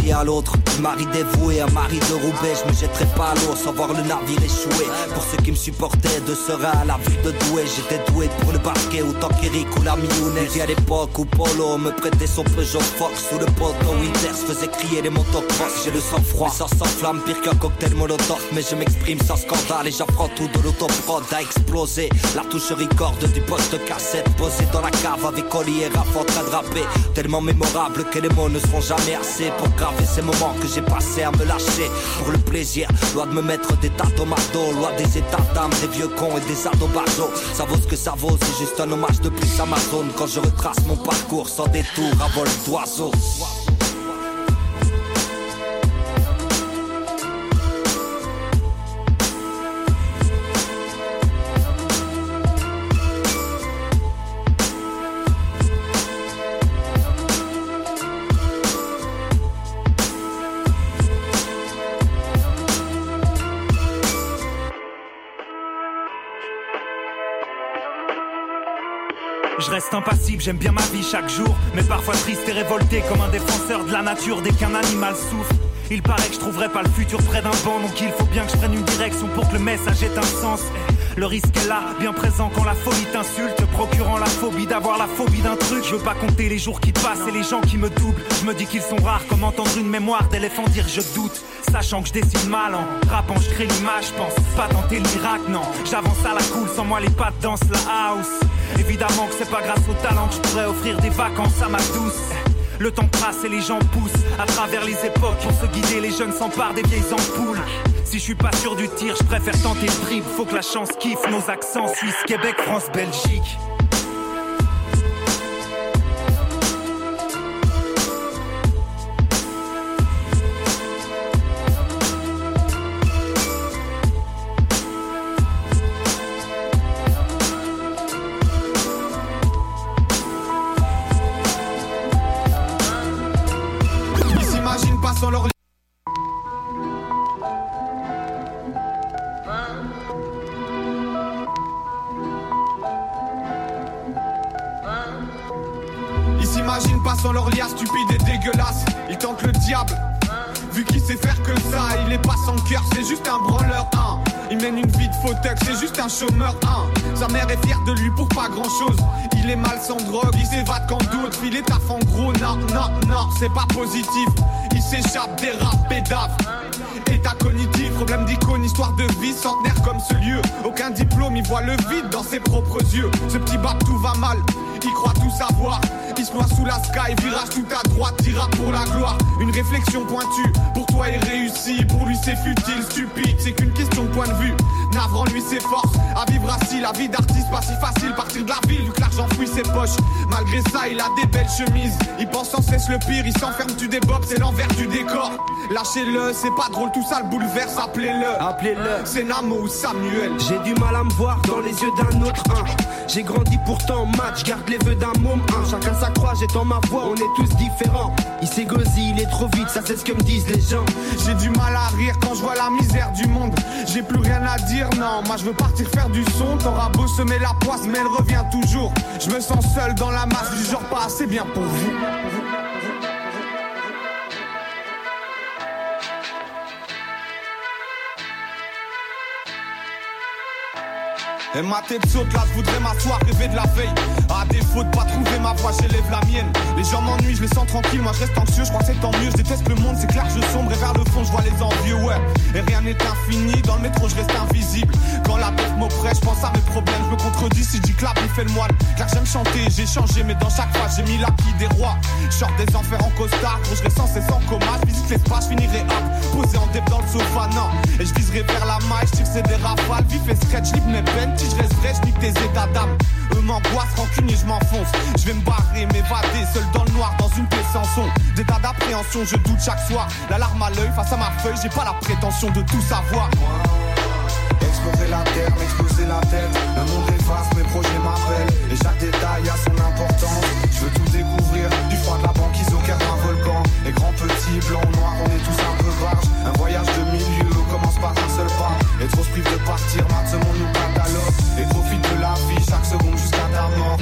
fille à l'autre, mari dévoué, un mari de Roubaix, je me jetterai pas à l'eau sans voir le navire échouer. Pour ceux qui me supportaient de serein à la vue de Douai, j'étais doué pour le basket, autant qu'Eric ou la millionnaire. à l'époque où Polo me prêtait son Peugeot Fox, sous le poteau Winters faisait crier les motocross. J'ai le sang froid, ça s'enflamme pire qu'un cocktail molotov, mais je m'exprime sans scandale et j'apprends tout de l'autoprod a explosé. La touche record du poste cassette posé dans la cave avec Oli et Raph en. Tellement mémorable que les mots ne seront jamais assez pour graver ces moments que j'ai passé à me lâcher pour le plaisir. Loi de me mettre des tatomatos, loi des états d'âme, des vieux cons et des adobasos. Ça vaut ce que ça vaut, c'est juste un hommage de plus à ma zone quand je retrace mon parcours sans détour à vol d'oiseau. Impassible, j'aime bien ma vie chaque jour, mais parfois triste et révolté comme un défenseur de la nature dès qu'un animal souffre. Il paraît que je trouverai pas le futur près d'un banc, donc il faut bien que je prenne une direction pour que le message ait un sens. Le risque est là, bien présent quand la folie t'insulte, procurant la phobie d'avoir la phobie d'un truc. Je veux pas compter les jours qui passent et les gens qui me doublent. Je me dis qu'ils sont rares comme entendre une mémoire d'éléphant dire je doute. Sachant que je dessine mal en rappant, je crée l'image, pense pas tenter le miracle, non. J'avance à la cool, sans moi les pattes dansent la house. Évidemment que c'est pas grâce au talent que je pourrais offrir des vacances à ma douce. Le temps passe et les gens poussent à travers les époques. Pour se guider, les jeunes s'emparent des vieilles ampoules. Si je suis pas sûr du tir, je préfère tenter le dribble. Faut que la chance kiffe nos accents Suisse, Québec, France, Belgique. Stupide et dégueulasse. Ils tentent le diable. Vu qu'il sait faire que ça, il est pas sans cœur, c'est juste un branleur, hein. Il mène une vie de fauteuil, c'est juste un chômeur, hein. Sa mère est fière de lui pour pas grand chose. Il est mal sans drogue, il s'évade quand d'autres. Il est taf en gros, non, non, non, c'est pas positif. Il s'échappe des rap pédaves. État cognitif, problème d'icône, histoire de vie, centenaire comme ce lieu. Aucun diplôme, il voit le vide dans ses propres yeux. Ce petit bas, tout va mal, il croit tout savoir. Il se noie sous la sky, virage tout à droite, ira pour la gloire. Une réflexion pointue, pour toi est réussi, pour lui c'est futile, stupide, c'est qu'une question de point de vue. Navrant lui ses forces, à vivre assis, la vie d'artiste pas si facile, partir de la ville, vu que l'argent fouille ses poches. Malgré ça, il a des belles chemises, il pense sans cesse le pire, il s'enferme, tu débobs, c'est l'envers du décor. Lâchez-le, c'est pas drôle, tout ça le bouleverse, appelez-le. Appelez-le. C'est Namo ou Samuel. J'ai du mal à me voir dans les yeux d'un autre un. J'ai grandi pourtant en match, garde les vœux d'un môme un. Chacun sa j'ai dans ma voix, on est tous différents. Il gosé, il est trop vite, ça c'est ce que me disent les gens. J'ai du mal à rire quand je vois la misère du monde. J'ai plus rien à dire, non. Moi je veux partir faire du son. T'auras beau semer la poisse, mais elle revient toujours. Je me sens seul dans la masse, du genre pas assez bien pour vous. Et ma tête saute là, je voudrais m'asseoir, rêver de la veille. À défaut de pas trouver ma voix, j'élève la mienne. Les gens m'ennuient, je les sens tranquilles, moi je reste anxieux, je crois que c'est tant mieux. Je déteste le monde, c'est clair, je sombre et vers le fond, je vois les envieux, ouais. Et rien n'est infini, dans le métro, je reste invisible. Quand la tête m'oppresse, je pense à mes problèmes, je me contredis si que la vie fait le moine. Car j'aime chanter, j'ai changé, mais dans chaque fois, j'ai mis l'acquis des rois. Je des enfers en costard, gros, je sans cesse en coma, je visite l'espace, je finirai hop, posé en le Et je viserai vers la maille, je c'est des rafales, vif et sketch, libre n'est peine, si je reste vrai, je tes états d'âme. Eux m'angoissent, rancunier, je m'enfonce. Je vais me barrer, m'évader, seul dans le noir, dans une pièce sans son. Des tas d'appréhension, je doute chaque soir. L'alarme à l'œil, face à ma feuille, j'ai pas la prétention de tout savoir. Explorer la terre, m'exploser la tête. Le monde est vaste, mes projets m'appellent. Et chaque détail a son importance. Je veux tout découvrir, du froid de la banquise au cœur d'un volcan. Les grands petits, blancs, noirs, on est tous un un seul pas. Et trop se de partir, maintenant ce monde nous catalogue. Et profite de la vie chaque seconde jusqu'à ta mort.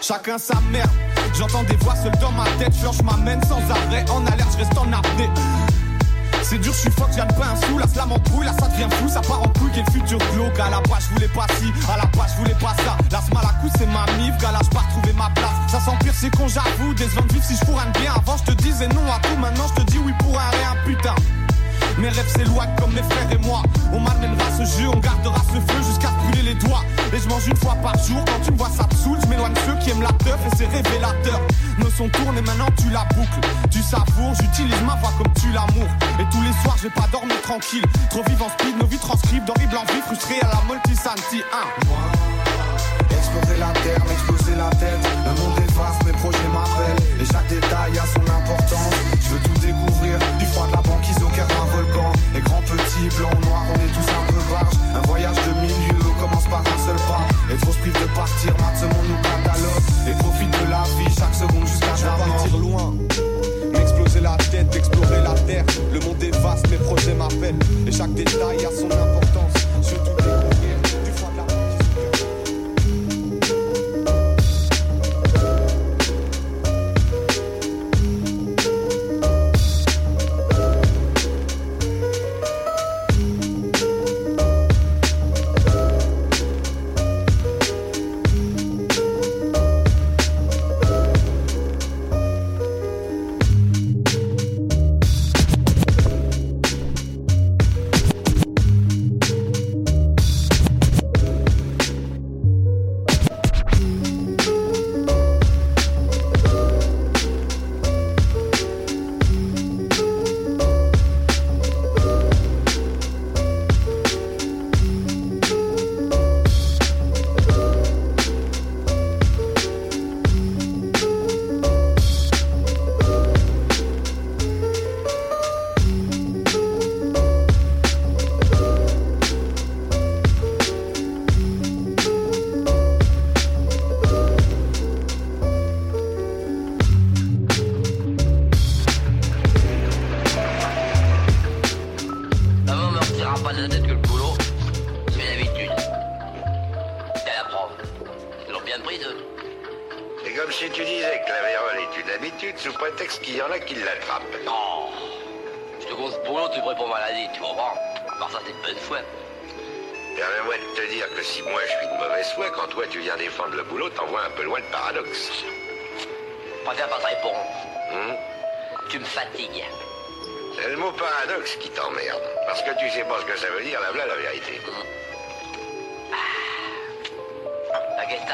Chacun sa merde. J'entends des voix seules dans ma tête. Je m'amène sans arrêt. En alerte, je reste en apnée. C'est dur, je suis fuck, j'gagne pas un sou, la slam brouille, là ça devient fou, ça part en couille, quel futur glauque. À la base, je voulais pas ci, à la base, je voulais pas ça. La à coup, c'est ma mif, gala, je pas retrouver ma place. Ça s'empire, c'est con, j'avoue, des de vivre si je un bien. Avant, je te disais non à tout, maintenant je te dis oui pour un rien, putain. Mes rêves s'éloignent comme mes frères et moi. On m'amènera ce jeu, on gardera ce feu jusqu'à brûler les doigts. Et je mange une fois par jour, quand tu me vois ça te saoule, je m'éloigne ceux qui aiment la teuf et c'est révélateur. Nos sons tournent et maintenant tu la boucles. Tu savoures, j'utilise ma voix comme tu l'amour. Et tous les soirs j'ai pas dormi tranquille. Trop vivant speed, nos vies transcrivent d'horribles envies frustrées à la multisanti 1. Explorer la terre, m'exploser la tête. Le monde est mes projets m'appellent. Et chaque détail a son importance. Blancs, noirs, on est tous un peu barges. Un voyage de milieu commence par un seul pas. Et trop se de partir, maintenant monde nous catalogue. Et profite de la vie chaque seconde jusqu'à ta partir loin. M'exploser la tête, explorer la terre. Le monde est vaste, mes projets m'appellent. Et chaque détail a son importance. Je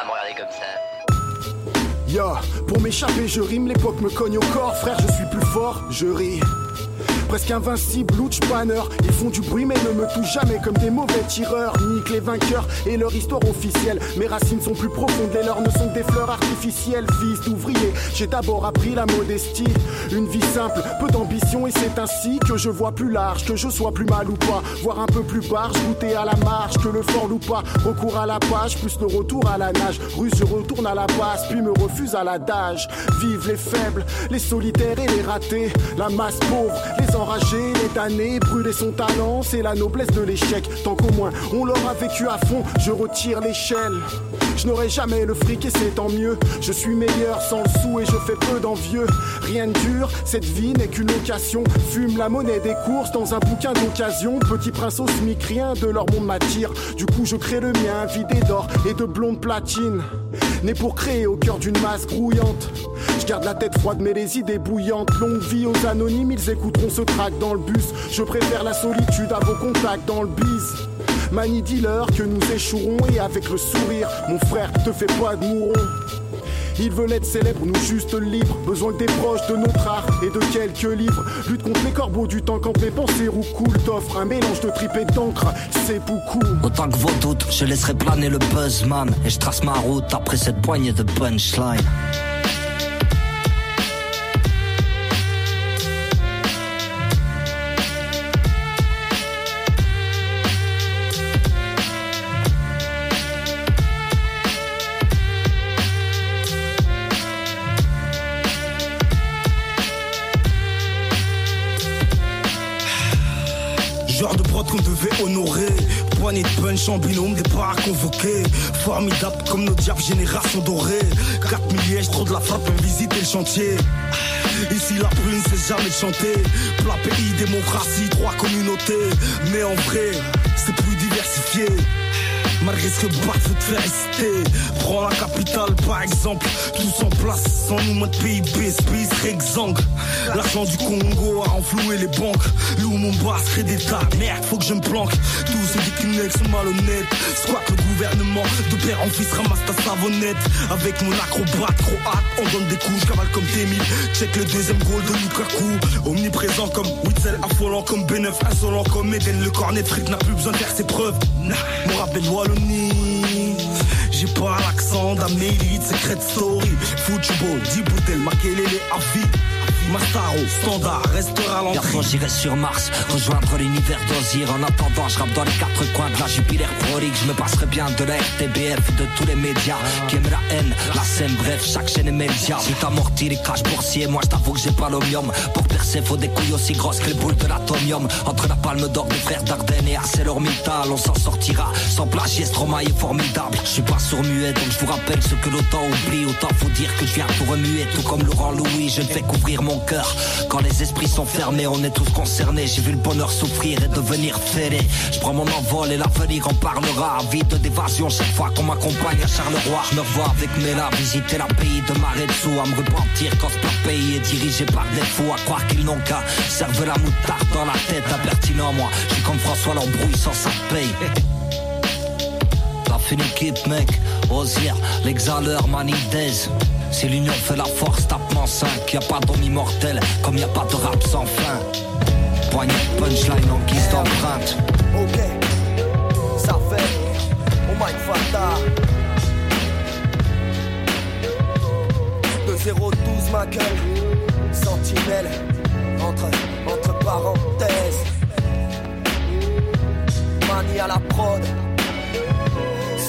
veux tout découvrir. je rime, l'époque me cogne au corps, frère, je suis plus fort, je ris presque invincible, Lutch Banner. Ils font du bruit mais ne me touchent jamais comme des mauvais tireurs. Nique les vainqueurs et leur histoire officielle. Mes racines sont plus profondes, les leurs ne sont que des fleurs artificielles. Fils d'ouvrier, j'ai d'abord appris la modestie. Une vie simple, peu d'ambition et c'est ainsi que je vois plus large, que je sois plus mal ou pas. Voir un peu plus barge, goûter à la marche, que le fort ou pas. Recours à la page, plus le retour à la nage. Russe, je retourne à la base, puis me refuse à l'adage. Vive les faibles, les solitaires et les ratés. La masse pauvre, les enragé, les damnés, brûler son talent, c'est la noblesse de l'échec. Tant qu'au moins on leur a vécu à fond, je retire l'échelle. Je n'aurai jamais le fric et c'est tant mieux. Je suis meilleur sans le sou et je fais peu d'envieux. Rien de dur, cette vie n'est qu'une occasion. Fume la monnaie des courses dans un bouquin d'occasion. Petit prince au smic, rien de leur monde m'attire. Du coup, je crée le mien, vidé d'or et de blonde platine. Né pour créer au cœur d'une masse grouillante. Je garde la tête froide mais les idées bouillantes. Longue vie aux anonymes, ils écouteront ce track dans le bus. Je préfère la solitude à vos contacts dans le bise. Mani dealer que nous échouerons et avec le sourire, mon frère te fait pas de mouron. Ils veulent être célèbres, nous juste libres. Besoin des proches de notre art et de quelques livres. Lutte contre les corbeaux du temps quand mes pensées cool T'offre un mélange de tripes et d'encre, c'est beaucoup. Autant que vos doutes, je laisserai planer le buzzman. Et je trace ma route après cette poignée de punchline. Qu'on devait honorer. Poignée de punch en binôme, des à convoqués. Formidable comme nos diables, génération dorée. 4 milliers, trop de la frappe, visiter le chantier. Ici la prune c'est jamais chanter Plat pays, démocratie, trois communautés Mais en vrai, c'est plus diversifié Malgré ce que veut te faire hésiter Prends la capitale par exemple. Tous en place sans nous mettre PIB Space Rexang. L'argent du Congo a enfloué les banques. Lou mon basse crée des tas. Merde faut que je me planque. Tous ces déclinex sont malhonnêtes Squat le gouvernement. De père en fils ramasse ta savonnette. Avec mon acrobate croate On donne des coups, cavale comme Témi. Check le deuxième goal de Lukaku. Omniprésent comme Witzel Affolant comme B9 Insolent comme Eden. Le cornet de n'a plus besoin de faire ses preuves. Mon rappel j'ai pas l'accent d'Amélie, secret story. Football, 10 bouteilles, Makelele à vie? Mastaro, standard, restera l'entrée. Bientôt j'irai sur Mars, rejoindre l'univers d'Ozir. En attendant, je rappe dans les quatre coins de la Jupiler prolique. Je me passerai bien de la RTBF, de tous les médias qui aiment la haine, la scène, bref, chaque chaîne est média. Si t'amortis les caches boursiers, moi je t'avoue que j'ai pas l'omium. Pour percer, faut des couilles aussi grosses que les boules de l'atomium. Entre la palme d'or des frères Dardenne et ArcelorMittal, on s'en sortira. Sans plagier, Stromae est formidable. Je suis pas sourd muet, donc je vous rappelle ce que l'autant oublie. Autant faut dire que je viens tout remuer, tout comme Laurent Louis. Je ne fais couvrir mon Quand les esprits sont fermés, on est tous concernés. J'ai vu le bonheur souffrir et devenir fêlé. Je prends mon envol et l'avenir en parlera. Vite d'évasion chaque fois qu'on m'accompagne à Charleroi. Je me vois avec Mela visiter la pays de Maretsu. À me repentir quand ce pays est dirigé par des fous. À croire qu'ils n'ont qu'à servir la moutarde dans la tête. Impertinent, moi. Je comme François l'embrouille sans sa paye. La fin équipe, mec. Osier, l'exhaleur, Manidez. Si l'union fait la force, tapement 5. Y a pas d'homme immortel, comme y a pas de rap sans fin. Poignée punchline en guise d'empreinte. Ok, ça fait. Oh my Fata. 2-0-12 ma gueule. Sentinelle. Entre, entre parenthèses. Mani à la prod.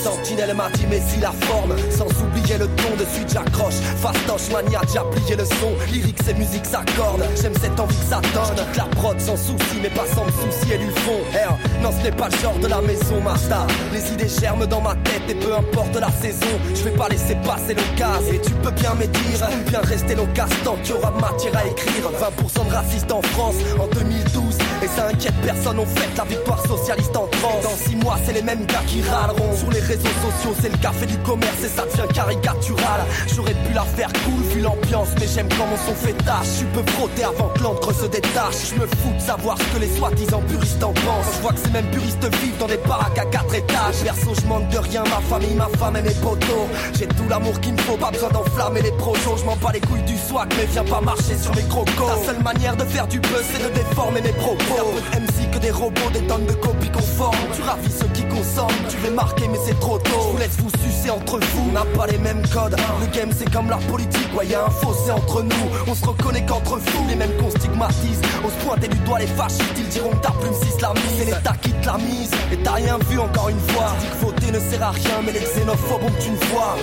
Sentinelle m'a dit mais si la forme Sans oublier le ton de suite j'accroche. Fastoche mania déjà plié le son. Lyrique et musique s'accordent. J'aime cette envie que ça donne. La prod sans souci mais pas sans me soucier du fond. R Non ce n'est pas le genre de la maison Master Les idées germent dans ma tête et peu importe la saison. Je vais pas laisser passer l'occasion Et tu peux bien me dire bien rester l'occasion tant qu'il y aura matière à écrire. 20% de racistes en France en 2012 Et ça inquiète personne. On fête la victoire socialiste en France. Dans 6 mois c'est les mêmes gars qui râleront. Sur les réseaux sociaux, c'est le café du commerce et ça devient caricatural. J'aurais pu la faire cool vu l'ambiance, mais j'aime quand mon son fait tâche. Tu peux frotter avant que l'encre se détache. Je me fous de savoir ce que les soi-disant puristes en pensent. Je vois que ces mêmes puristes vivent dans des baraques à quatre étages. Perso, je manque de rien, ma famille, ma femme et mes potos. J'ai tout l'amour qu'il me faut, pas besoin d'enflammer les projos. Je m'en bats les couilles du swag, mais viens pas marcher sur mes crocos. La seule manière de faire du buzz, c'est de déformer mes propos. MC que des robots, des tonnes de copies conformes. Tu ravis ceux qui consomment, tu veux marquer, mais c'est Je vous laisse vous sucer entre vous, on n'a pas les mêmes codes. Le game c'est comme la politique, ouais y'a un fossé entre nous. On se reconnaît qu'entre fous, les mêmes qu'on stigmatise. On se pointer du doigt les fascistes, ils diront que ta plume s'islamise. C'est l'État qui te la mise, et t'as rien vu encore une fois. Tu dis que ne sert à rien, mais les xénophobes ont une voix.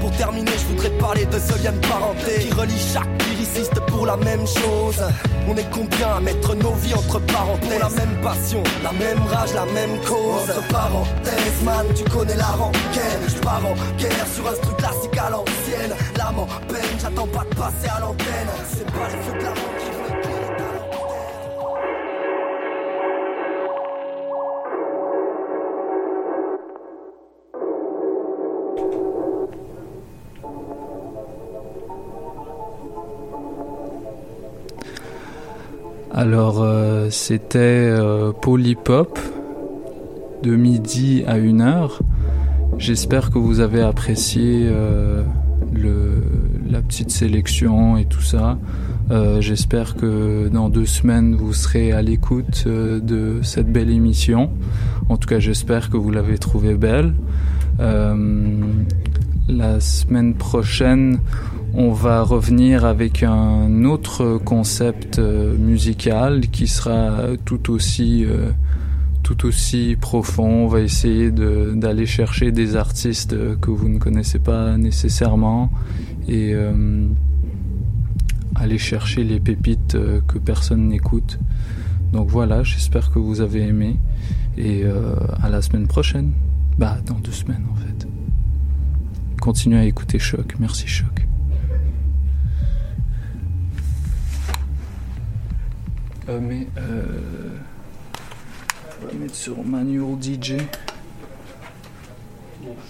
Pour terminer, je voudrais parler de ce lien de parenté qui relie chaque lyriciste pour la même chose. On est combien à mettre nos vies entre parenthèses? Pour la même passion, la même rage, la même cause. Entre parenthèses, man, tu connais la rengaine. Je pars en guerre sur un truc classique à l'ancienne. L'âme en peine, j'attends pas de passer à l'antenne. C'est pas les feux de la. Alors, euh, c'était euh, Polypop de midi à 1h. J'espère que vous avez apprécié euh, le, la petite sélection et tout ça. Euh, J'espère que dans deux semaines, vous serez à l'écoute euh, de cette belle émission. En tout cas, j'espère que vous l'avez trouvée belle. Euh, la semaine prochaine, on va revenir avec un autre concept euh, musical qui sera tout aussi tout aussi profond. On va essayer d'aller chercher des artistes que vous ne connaissez pas nécessairement et euh, aller chercher les pépites euh, que personne n'écoute. Donc voilà, j'espère que vous avez aimé et euh, à la semaine prochaine. Bah dans deux semaines en fait. Continuez à écouter Choc. Merci Choc. Euh, mais on va mettre sur manual DJ.